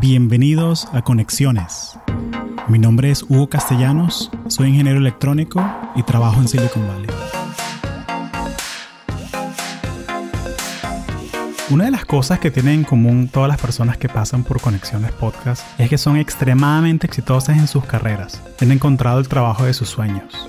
Bienvenidos a Conexiones. Mi nombre es Hugo Castellanos, soy ingeniero electrónico y trabajo en Silicon Valley. Una de las cosas que tienen en común todas las personas que pasan por Conexiones Podcast es que son extremadamente exitosas en sus carreras. Han encontrado el trabajo de sus sueños.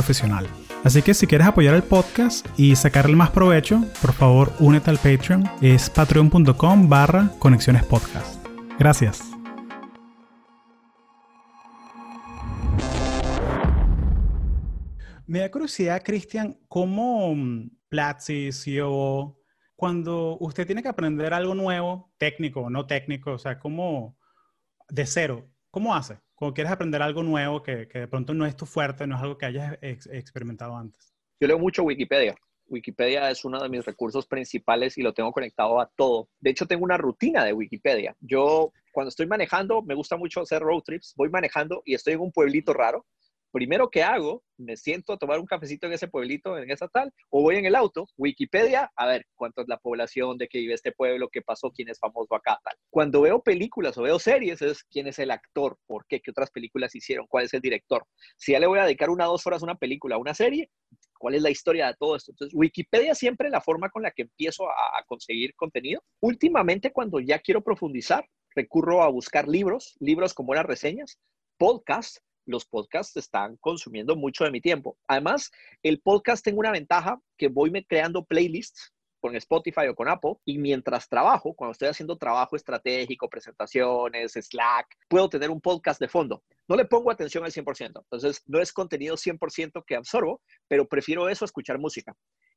profesional. Así que si quieres apoyar el podcast y sacarle más provecho, por favor únete al Patreon. Es patreon.com barra conexiones podcast. Gracias. Me da curiosidad, Cristian, ¿cómo mm, Platzi, CEO, cuando usted tiene que aprender algo nuevo, técnico o no técnico, o sea, ¿cómo de cero, cómo hace? Cuando quieres aprender algo nuevo que, que, de pronto no es tu fuerte, no es algo que hayas experimentado antes? Yo leo mucho Wikipedia. Wikipedia es uno de mis recursos principales y lo tengo conectado a todo. De hecho, tengo una rutina de Wikipedia. Yo, cuando estoy manejando, me gusta mucho hacer road trips. Voy manejando y estoy en un pueblito raro primero que hago, me siento a tomar un cafecito en ese pueblito, en esa tal, o voy en el auto, Wikipedia, a ver cuánto es la población, de que vive este pueblo, qué pasó, quién es famoso acá, tal. Cuando veo películas o veo series, es quién es el actor, por qué, qué otras películas hicieron, cuál es el director. Si ya le voy a dedicar una dos horas a una película, a una serie, cuál es la historia de todo esto. Entonces, Wikipedia siempre la forma con la que empiezo a, a conseguir contenido. Últimamente, cuando ya quiero profundizar, recurro a buscar libros, libros con buenas reseñas, podcasts, los podcasts están consumiendo mucho de mi tiempo. Además, el podcast tengo una ventaja que voy creando playlists con Spotify o con Apple y mientras trabajo, cuando estoy haciendo trabajo estratégico, presentaciones, Slack, puedo tener un podcast de fondo. No le pongo atención al 100%, entonces no es contenido 100% que absorbo, pero prefiero eso a escuchar música.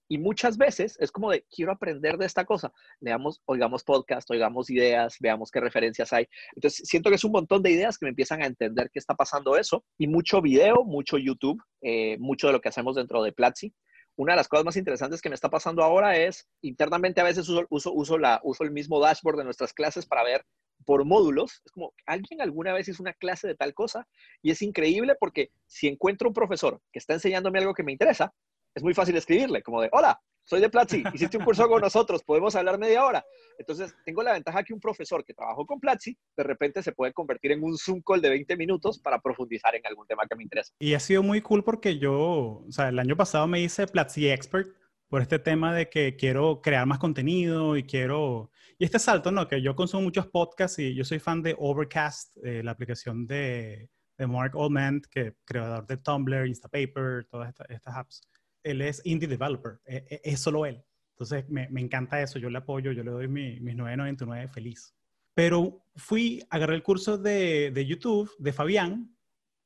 Y muchas veces es como de, quiero aprender de esta cosa. Leamos, oigamos podcast, oigamos ideas, veamos qué referencias hay. Entonces, siento que es un montón de ideas que me empiezan a entender qué está pasando eso. Y mucho video, mucho YouTube, eh, mucho de lo que hacemos dentro de Platzi. Una de las cosas más interesantes que me está pasando ahora es, internamente a veces uso, uso, la, uso el mismo dashboard de nuestras clases para ver por módulos. Es como, alguien alguna vez hizo una clase de tal cosa y es increíble porque si encuentro un profesor que está enseñándome algo que me interesa, es muy fácil escribirle, como de, hola, soy de Platzi, hiciste un curso con nosotros, podemos hablar media hora. Entonces, tengo la ventaja que un profesor que trabajó con Platzi, de repente se puede convertir en un Zoom call de 20 minutos para profundizar en algún tema que me interesa. Y ha sido muy cool porque yo, o sea, el año pasado me hice Platzi Expert por este tema de que quiero crear más contenido y quiero... Y este salto, ¿no? Que yo consumo muchos podcasts y yo soy fan de Overcast, eh, la aplicación de, de Mark Oldman, que creador de Tumblr, Instapaper, todas estas apps él es indie developer, e, e, es, solo él. Entonces me, me, encanta eso, yo le apoyo, yo le doy mi, mis 9.99 feliz. Pero fui, agarré el curso de, de, YouTube de Fabián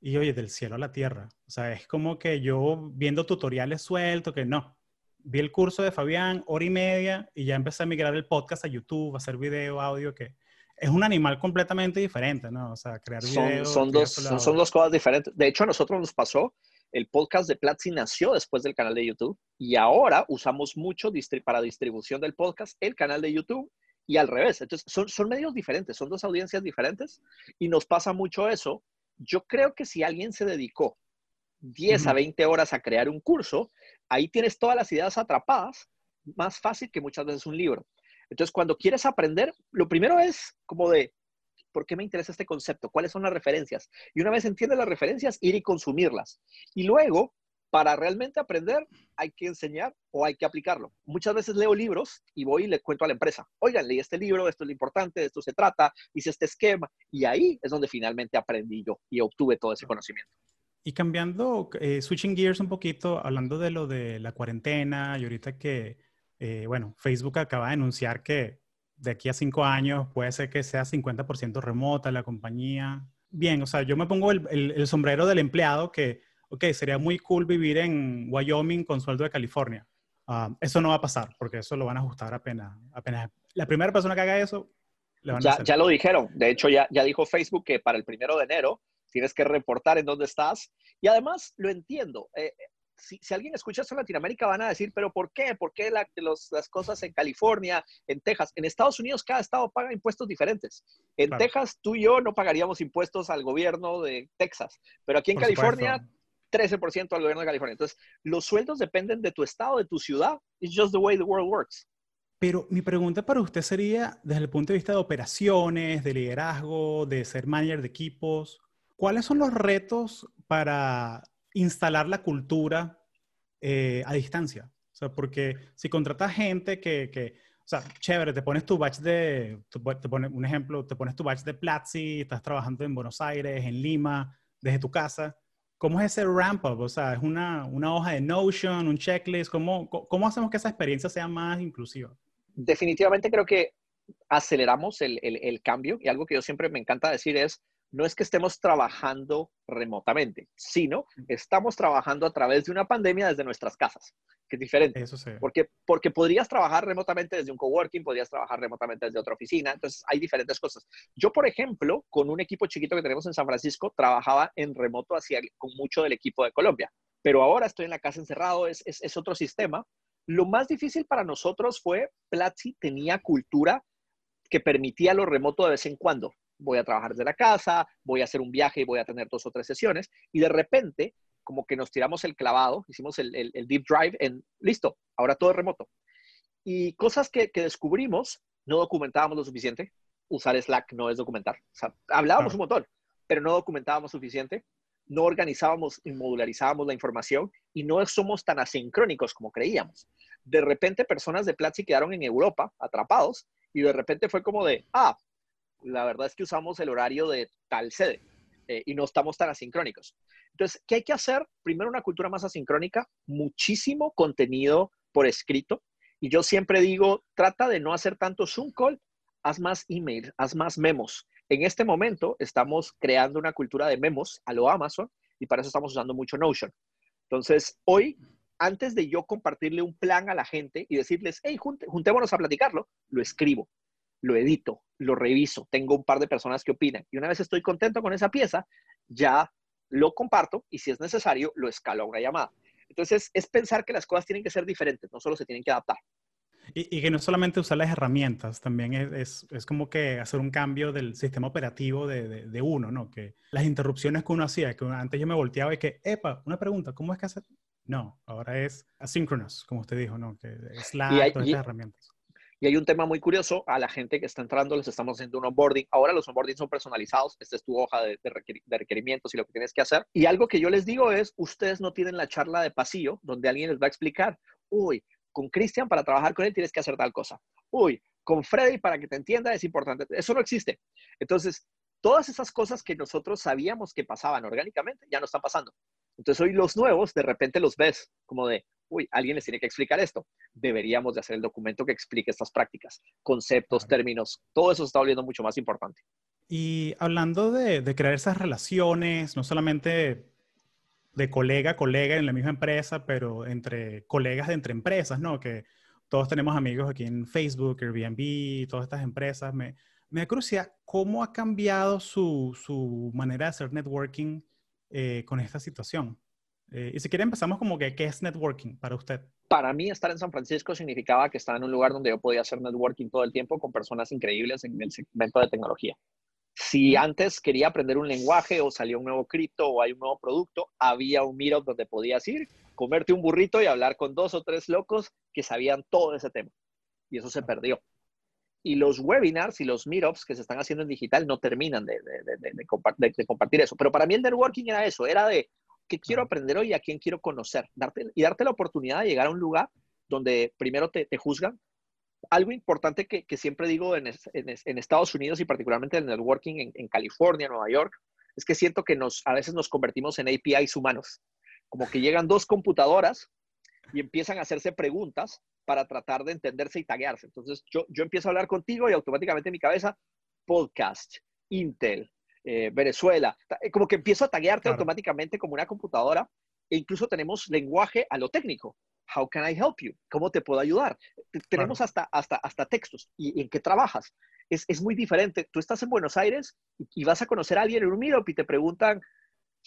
y oye, del cielo a la tierra. O sea, es como que yo viendo tutoriales sueltos, que no. Vi el curso de Fabián, hora y media, y ya empecé a migrar el podcast a YouTube, a hacer video, audio, que es un animal completamente diferente, ¿no? O sea, crear videos. Son, dos, son, son dos cosas diferentes. De hecho, a nosotros nos pasó el podcast de Platzi nació después del canal de YouTube y ahora usamos mucho para distribución del podcast el canal de YouTube y al revés. Entonces, son, son medios diferentes, son dos audiencias diferentes y nos pasa mucho eso. Yo creo que si alguien se dedicó 10 a 20 horas a crear un curso, ahí tienes todas las ideas atrapadas, más fácil que muchas veces un libro. Entonces, cuando quieres aprender, lo primero es como de, ¿por qué me interesa este concepto? ¿Cuáles son las referencias? Y una vez entiendes las referencias, ir y consumirlas. Y luego, para realmente aprender, hay que enseñar o hay que aplicarlo. Muchas veces leo libros y voy y le cuento a la empresa, oigan, leí este libro, esto es lo importante, de esto se trata, hice este esquema. Y ahí es donde finalmente aprendí yo y obtuve todo ese conocimiento. Y cambiando, eh, switching gears un poquito, hablando de lo de la cuarentena y ahorita que, eh, bueno, Facebook acaba de anunciar que de aquí a cinco años puede ser que sea 50% remota la compañía. Bien, o sea, yo me pongo el, el, sombrero del empleado que, ok, sería muy cool vivir en Wyoming con sueldo de California. Ah, eso no va a pasar porque eso lo van a ajustar apenas, apenas. La primera persona que haga eso ya, ya, lo dijeron. De hecho, ya, ya dijo Facebook que para el primero de enero tienes que reportar en dónde estás. Y además, lo entiendo. Eh, si, alguien escucha esto en Latinoamérica, van a decir, pero ¿por qué? ¿Por qué las cosas en California, en Texas? En Estados Unidos, cada estado paga impuestos diferentes. En Texas, tú y yo no pagaríamos impuestos al gobierno de Texas, pero aquí en California, 13% al gobierno de California. Entonces, los sueldos dependen de tu estado, de tu ciudad. It's just the way the world works. Pero mi pregunta para usted sería, desde el punto de vista de operaciones, de liderazgo, de ser manager de equipos, ¿cuáles son los retos para instalar la cultura eh, a distancia? O sea, porque si contratas gente que, que, o sea, chévere, te pones tu batch de, te pones un ejemplo, te pones tu batch de Platzi, estás trabajando en Buenos Aires, en Lima, desde tu casa, ¿Cómo es ese ramp up? O sea, ¿es una, una hoja de Notion, un checklist? ¿Cómo, ¿Cómo hacemos que esa experiencia sea más inclusiva? Definitivamente creo que aceleramos el, el, el, cambio y algo que yo siempre me encanta decir es, no es que estemos trabajando remotamente, sino estamos trabajando a través de una pandemia desde nuestras casas, que es diferente. Eso sí. Porque, porque podrías trabajar remotamente desde un coworking, podrías trabajar remotamente desde otra oficina, entonces hay diferentes cosas. Yo, por ejemplo, con un equipo chiquito que tenemos en San Francisco, trabajaba en remoto hacia, con mucho del equipo de Colombia, pero ahora estoy en la casa encerrado, es, es, es otro sistema. Lo más difícil para nosotros fue, Platzi tenía cultura que permitía lo remoto de vez en cuando voy a trabajar desde la casa, voy a hacer un viaje y voy a tener dos o tres sesiones. Y de repente, como que nos tiramos el clavado, hicimos el, deep drive en, listo, ahora todo es remoto. Y cosas que, descubrimos, no documentábamos lo suficiente. Usar Slack no es documentar. O sea, hablábamos un montón, pero no documentábamos suficiente. No organizábamos y modularizábamos la información y no somos tan asincrónicos como creíamos. De repente, personas de Platzi quedaron en Europa atrapados y de repente fue como de, ah, la verdad es que usamos el horario de tal sede eh, y no estamos tan asincrónicos. Entonces, ¿qué hay que hacer? Primero, una cultura más asincrónica, muchísimo contenido por escrito. Y yo siempre digo, trata de no hacer tanto Zoom call, haz más email, haz más memos. En este momento estamos creando una cultura de memos a lo Amazon y para eso estamos usando mucho Notion. Entonces, hoy, antes de yo compartirle un plan a la gente y decirles, hey, juntémonos a platicarlo, lo escribo lo edito, lo reviso, tengo un par de personas que opinan y una vez estoy contento con esa pieza, ya lo comparto y si es necesario, lo escalo a una llamada. Entonces, es pensar que las cosas tienen que ser diferentes, no solo se tienen que adaptar. Y, que no solamente usar las herramientas, también es, es, como que hacer un cambio del sistema operativo de, de, uno, ¿no? Que las interrupciones que uno hacía, que antes yo me volteaba y que, epa, una pregunta, ¿cómo es que hace? No, ahora es asynchronous, como usted dijo, ¿no? Que es la, todas estas herramientas. Y hay un tema muy curioso, a la gente que está entrando les estamos haciendo un onboarding. Ahora los onboarding son personalizados, esta es tu hoja de, requerimientos y lo que tienes que hacer. Y algo que yo les digo es, ustedes no tienen la charla de pasillo donde alguien les va a explicar, uy, con Cristian para trabajar con él tienes que hacer tal cosa. Uy, con Freddy para que te entienda es importante. Eso no existe. Entonces, todas esas cosas que nosotros sabíamos que pasaban orgánicamente ya no están pasando. Entonces hoy los nuevos de repente los ves como de, uy, alguien les tiene que explicar esto. Deberíamos de hacer el documento que explique estas prácticas, conceptos, términos, todo eso se está volviendo mucho más importante. Y hablando de, crear esas relaciones, no solamente de colega a colega en la misma empresa, pero entre colegas de entre empresas, ¿no? Que todos tenemos amigos aquí en Facebook, Airbnb, todas estas empresas. Me, me da curiosidad, ¿cómo ha cambiado su, su manera de hacer networking eh, con esta situación? Eh, y si quiere empezamos como que, ¿qué es networking para usted? Para mí estar en San Francisco significaba que estaba en un lugar donde yo podía hacer networking todo el tiempo con personas increíbles en el segmento de tecnología. Si antes quería aprender un lenguaje o salía un nuevo cripto o hay un nuevo producto, había un meetup donde podías ir, comerte un burrito y hablar con dos o tres locos que sabían todo ese tema. Y eso se perdió. Y los webinars y los meetups que se están haciendo en digital no terminan de, de, de, compartir eso. Pero para mí el networking era eso, era de, ¿Qué quiero aprender hoy y a quién quiero conocer? Darte, y darte la oportunidad de llegar a un lugar donde primero te, te juzgan. Algo importante que, que siempre digo en, en, Estados Unidos y particularmente en el networking en, en, California, Nueva York, es que siento que nos, a veces nos convertimos en APIs humanos. Como que llegan dos computadoras y empiezan a hacerse preguntas para tratar de entenderse y taguearse. Entonces yo, yo empiezo a hablar contigo y automáticamente en mi cabeza, podcast, Intel, eh, Venezuela, eh, como que empiezo a taguearte automáticamente como una computadora e incluso tenemos lenguaje a lo técnico. How can I help you? ¿Cómo te puedo ayudar? Tenemos hasta, hasta, hasta textos. ¿Y en qué trabajas? es, es, muy diferente. Tú estás en Buenos Aires y, vas a conocer a alguien en un meetup y te preguntan,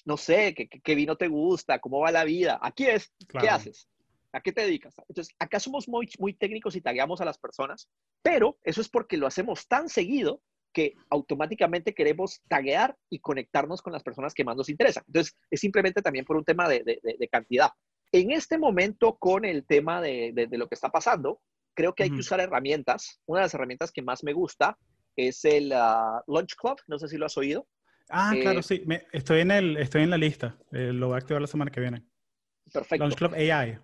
no sé, ¿qué, qué vino te gusta? ¿Cómo va la vida? Aquí es, ¿qué haces? ¿A qué te dedicas? Entonces, acá somos muy, muy técnicos y tagueamos a las personas, pero eso es porque lo hacemos tan seguido que automáticamente queremos taguear y conectarnos con las personas que más nos interesan. Entonces, es simplemente también por un tema de, de, cantidad. En este momento, con el tema de, de lo que está pasando, creo que hay que usar herramientas. Una de las herramientas que más me gusta es el uh, Launch Club. No sé si lo has oído. Ah, claro, eh, sí. estoy, en el, estoy en la lista. Eh, lo voy a activar la semana que viene. Perfecto. Launch Club AI.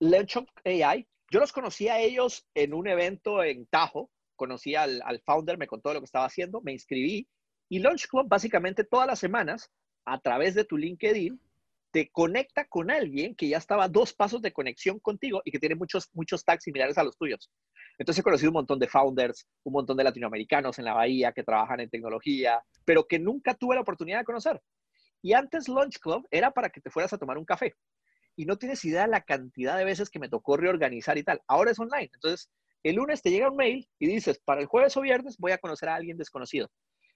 Launch Club AI. Yo los conocí a ellos en un evento en Tajo. Conocí al, al founder, me contó lo que estaba haciendo, me inscribí. Y Launch Club, básicamente todas las semanas, a través de tu LinkedIn, te conecta con alguien que ya estaba dos pasos de conexión contigo y que tiene muchos, muchos tags similares a los tuyos. Entonces he conocido un montón de founders, un montón de latinoamericanos en la bahía que trabajan en tecnología, pero que nunca tuve la oportunidad de conocer. Y antes Lunch Club era para que te fueras a tomar un café. Y no tienes idea de la cantidad de veces que me tocó reorganizar y tal. Ahora es online. Entonces, el lunes te llega un mail y dices, para el jueves o viernes voy a conocer a alguien desconocido.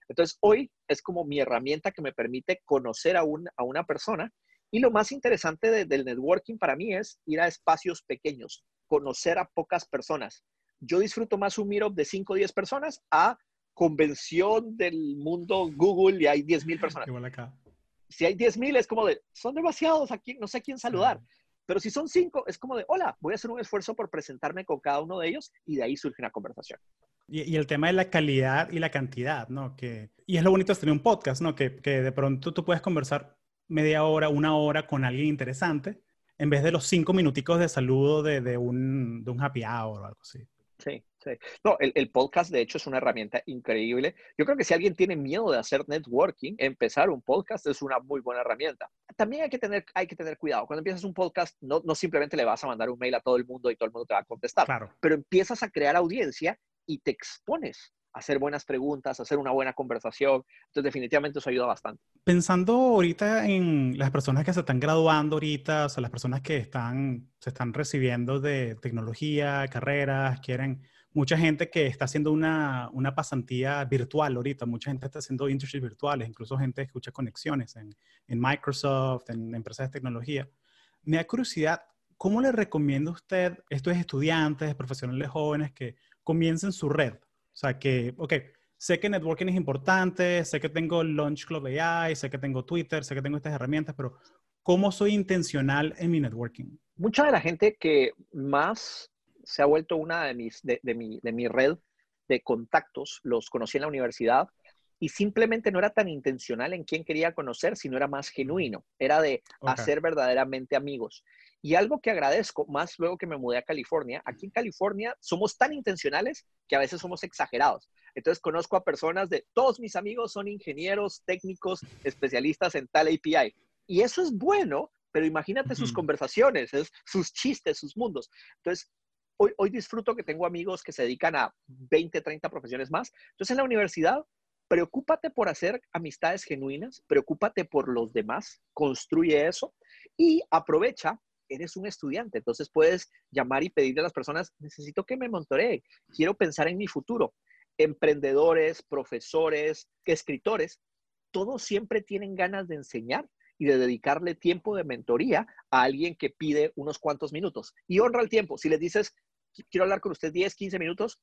Entonces, hoy es como mi herramienta que me permite conocer a, un, a una persona y lo más interesante del networking para mí es ir a espacios pequeños, conocer a pocas personas. Yo disfruto más un meetup de 5 o 10 personas a convención del mundo Google y hay 10 mil personas. Acá. Si hay 10 mil es como de, son demasiados, aquí no sé a quién saludar. Pero si son 5 es como de, hola, voy a hacer un esfuerzo por presentarme con cada uno de ellos y de ahí surge una conversación. Y, el tema de la calidad y la cantidad, ¿no? Que, y es lo bonito de tener un podcast, ¿no? Que, que de pronto tú puedes conversar media hora, una hora con alguien interesante, en vez de los cinco minuticos de saludo de, de, un, de un, happy hour o algo así. Sí, sí. No, el, el, podcast de hecho es una herramienta increíble. Yo creo que si alguien tiene miedo de hacer networking, empezar un podcast es una muy buena herramienta. También hay que tener, hay que tener cuidado. Cuando empiezas un podcast, no, no simplemente le vas a mandar un mail a todo el mundo y todo el mundo te va a contestar. Claro. Pero empiezas a crear audiencia y te expones hacer buenas preguntas, hacer una buena conversación. Entonces, definitivamente eso ayuda bastante. Pensando ahorita en las personas que se están graduando ahorita, o sea, las personas que están, se están recibiendo de tecnología, carreras, quieren, mucha gente que está haciendo una, una pasantía virtual ahorita, mucha gente está haciendo internships virtuales, incluso gente que escucha conexiones en, en Microsoft, en empresas de tecnología. Me da curiosidad, ¿cómo le recomienda usted a estos estudiantes, profesionales jóvenes que comiencen su red? O sea que, ok, sé que networking es importante, sé que tengo Launch Club AI, sé que tengo Twitter, sé que tengo estas herramientas, pero ¿cómo soy intencional en mi networking? Mucha de la gente que más se ha vuelto una de, mis, de, mi, de mi red de contactos, los conocí en la universidad y simplemente no era tan intencional en quién quería conocer, sino era más genuino, era de hacer verdaderamente amigos. Y algo que agradezco, más luego que me mudé a California, aquí en California somos tan intencionales que a veces somos exagerados. Entonces conozco a personas de, todos mis amigos son ingenieros, técnicos, especialistas en tal API. Y eso es bueno, pero imagínate sus conversaciones, sus chistes, sus mundos. Entonces, hoy, hoy disfruto que tengo amigos que se dedican a 20, 30 profesiones más. Entonces, en la universidad, preocúpate por hacer amistades genuinas, preocúpate por los demás, construye eso y aprovecha eres un estudiante, entonces puedes llamar y pedirle a las personas, necesito que me montoree, quiero pensar en mi futuro. Emprendedores, profesores, escritores, todos siempre tienen ganas de enseñar y de dedicarle tiempo de mentoría a alguien que pide unos cuantos minutos. Y honra el tiempo. Si les dices, quiero hablar con usted 10, 15 minutos,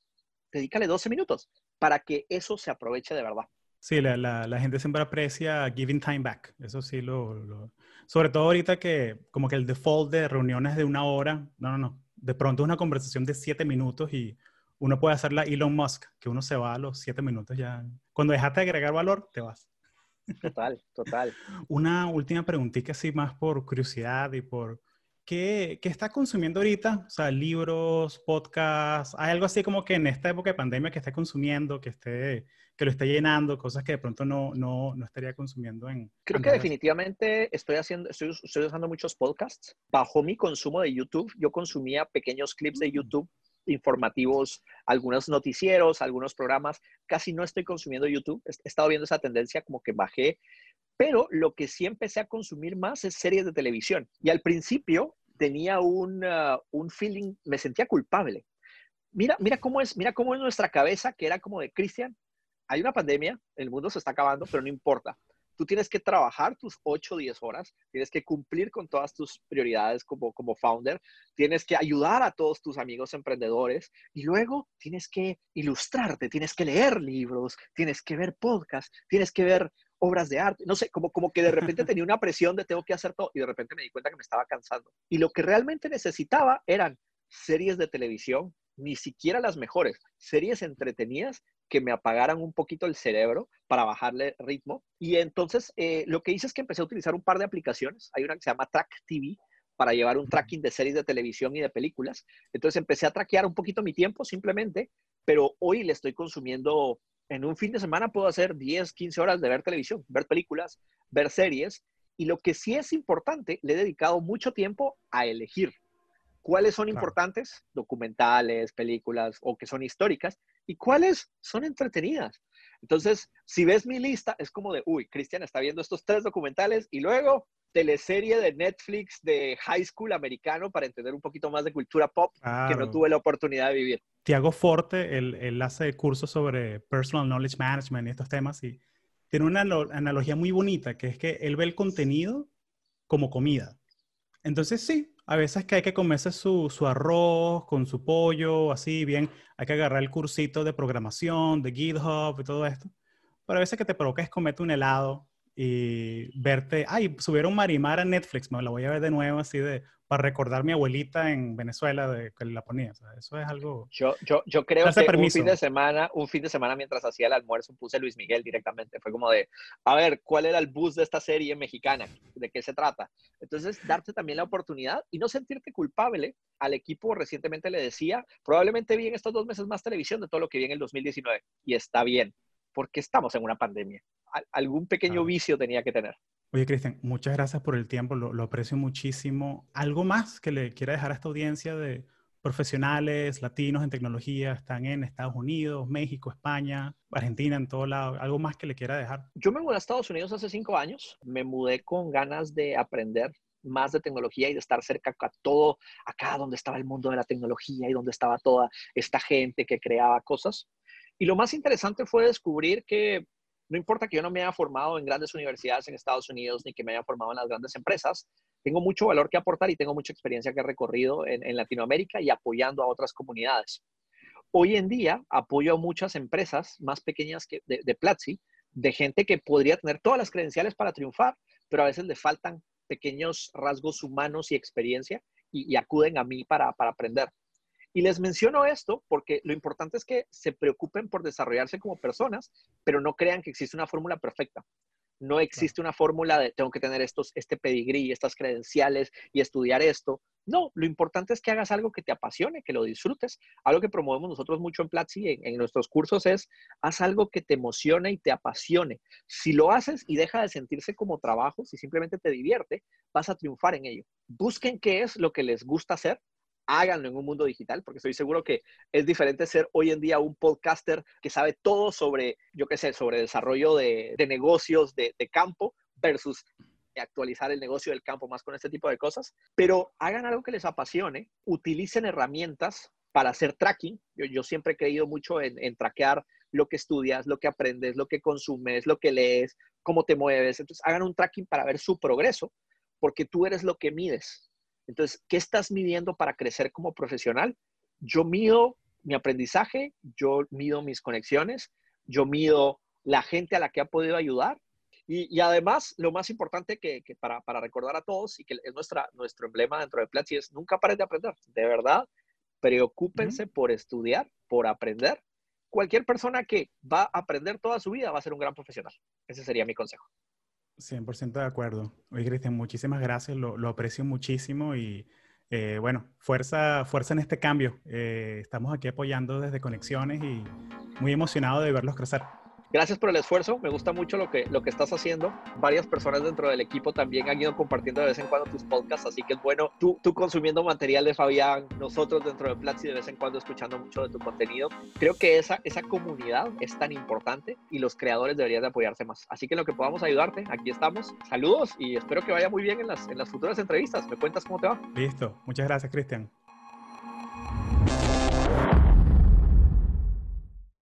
dedícale 12 minutos para que eso se aproveche de verdad. Sí, la, la, la gente siempre aprecia giving time back. Eso sí lo, Sobre todo ahorita que como que el default de reuniones de una hora, no, no, no. De pronto es una conversación de siete minutos y uno puede hacerla Elon Musk, que uno se va a los siete minutos ya. Cuando dejaste de agregar valor, te vas. Total, total. Una última preguntita así más por curiosidad y por ¿Qué, ¿Qué, está consumiendo ahorita? O sea, libros, podcasts, ¿hay algo así como que en esta época de pandemia que esté consumiendo, que, esté, que lo esté llenando, cosas que de pronto no, no, no estaría consumiendo en... Creo que definitivamente estoy, haciendo, estoy, estoy usando muchos podcasts. Bajo mi consumo de YouTube, yo consumía pequeños clips de mm. YouTube informativos, algunos noticieros, algunos programas. Casi no estoy consumiendo YouTube. He estado viendo esa tendencia como que bajé pero lo que sí empecé a consumir más es series de televisión. Y al principio tenía un, uh, un feeling, me sentía culpable. mira, mira cómo es, mira cómo es nuestra cabeza, que era como de Cristian, hay una pandemia, el mundo se está acabando, pero no importa. Tú tienes que trabajar tus 8 o 10 horas, tienes que cumplir con todas tus prioridades como, como founder, tienes que ayudar a todos tus amigos emprendedores y luego tienes que ilustrarte, tienes que leer libros, tienes que ver podcasts, tienes que ver obras de arte, no sé, como, como que de repente tenía una presión de tengo que hacer todo y de repente me di cuenta que me estaba cansando. Y lo que realmente necesitaba eran series de televisión, ni siquiera las mejores, series entretenidas que me apagaran un poquito el cerebro para bajarle ritmo. Y entonces eh, lo que hice es que empecé a utilizar un par de aplicaciones. Hay una que se llama Track TV para llevar un tracking de series de televisión y de películas. Entonces empecé a traquear un poquito mi tiempo simplemente, pero hoy le estoy consumiendo, en un fin de semana puedo hacer 10, 15 horas de ver televisión, ver películas, ver series. Y lo que sí es importante, le he dedicado mucho tiempo a elegir cuáles son importantes, documentales, películas o que son históricas, y cuáles son entretenidas. Entonces, si ves mi lista, es como de, uy, Cristian está viendo estos tres documentales y luego teleserie de Netflix de high school americano para entender un poquito más de cultura pop que no tuve la oportunidad de vivir. Tiago Forte, él, él hace cursos sobre personal knowledge management y estos temas y tiene una analogía muy bonita, que es que él ve el contenido como comida. Entonces sí, a veces que hay que comerse su, su, arroz con su pollo, así bien, hay que agarrar el cursito de programación, de GitHub y todo esto. Pero a veces que te provoca es comerte un helado y verte, ay, subieron Marimar a Netflix, me la voy a ver de nuevo así de, para recordar a mi abuelita en Venezuela de que la ponía. eso es algo... Yo, yo, yo creo que un fin de semana, un fin de semana mientras hacía el almuerzo puse Luis Miguel directamente. Fue como de, a ver, ¿cuál era el bus de esta serie mexicana? ¿De qué se trata? Entonces, darte también la oportunidad y no sentirte culpable. Al equipo recientemente le decía, probablemente vi en estos dos meses más televisión de todo lo que vi en el 2019 y está bien porque estamos en una pandemia. Algún pequeño vicio tenía que tener. Oye, Cristian, muchas gracias por el tiempo, lo, aprecio muchísimo. ¿Algo más que le quiera dejar a esta audiencia de profesionales latinos en tecnología? Están en Estados Unidos, México, España, Argentina, en todo lado. ¿Algo más que le quiera dejar? Yo me mudé a Estados Unidos hace cinco años. Me mudé con ganas de aprender más de tecnología y de estar cerca a todo, acá donde estaba el mundo de la tecnología y donde estaba toda esta gente que creaba cosas. Y lo más interesante fue descubrir que no importa que yo no me haya formado en grandes universidades en Estados Unidos ni que me haya formado en las grandes empresas, tengo mucho valor que aportar y tengo mucha experiencia que he recorrido en, Latinoamérica y apoyando a otras comunidades. Hoy en día apoyo a muchas empresas más pequeñas que de, Platzi, de gente que podría tener todas las credenciales para triunfar, pero a veces le faltan pequeños rasgos humanos y experiencia y, acuden a mí para aprender. Y les menciono esto porque lo importante es que se preocupen por desarrollarse como personas, pero no crean que existe una fórmula perfecta. No existe una fórmula de tengo que tener estos, este pedigrí, estas credenciales y estudiar esto. No, lo importante es que hagas algo que te apasione, que lo disfrutes. Algo que promovemos nosotros mucho en Platzi, en, en nuestros cursos, es haz algo que te emocione y te apasione. Si lo haces y deja de sentirse como trabajo, si simplemente te divierte, vas a triunfar en ello. Busquen qué es lo que les gusta hacer háganlo en un mundo digital, porque estoy seguro que es diferente ser hoy en día un podcaster que sabe todo sobre, yo qué sé, sobre desarrollo de, negocios de, campo versus actualizar el negocio del campo más con este tipo de cosas, pero hagan algo que les apasione, utilicen herramientas para hacer tracking. Yo, siempre he creído mucho en, en traquear lo que estudias, lo que aprendes, lo que consumes, lo que lees, cómo te mueves. Entonces, hagan un tracking para ver su progreso, porque tú eres lo que mides. Entonces, ¿qué estás midiendo para crecer como profesional? Yo mido mi aprendizaje, yo mido mis conexiones, yo mido la gente a la que ha podido ayudar y, además, lo más importante que, para, recordar a todos y que es nuestra, nuestro emblema dentro de Platzi es nunca paren de aprender. De verdad, preocúpense por estudiar, por aprender. Cualquier persona que va a aprender toda su vida va a ser un gran profesional. Ese sería mi consejo. 100% de acuerdo. Oye, Cristian, muchísimas gracias, lo, lo aprecio muchísimo y eh, bueno, fuerza, fuerza en este cambio. Eh, estamos aquí apoyando desde Conexiones y muy emocionado de verlos crecer. Gracias por el esfuerzo, me gusta mucho lo que, lo que estás haciendo. Varias personas dentro del equipo también han ido compartiendo de vez en cuando tus podcasts, así que es bueno tú, tú consumiendo material de Fabián, nosotros dentro de Platzi de vez en cuando escuchando mucho de tu contenido. Creo que esa, esa comunidad es tan importante y los creadores deberían de apoyarse más. Así que en lo que podamos ayudarte, aquí estamos. Saludos y espero que vaya muy bien en las, en las futuras entrevistas. ¿Me cuentas cómo te va? Listo, muchas gracias Cristian.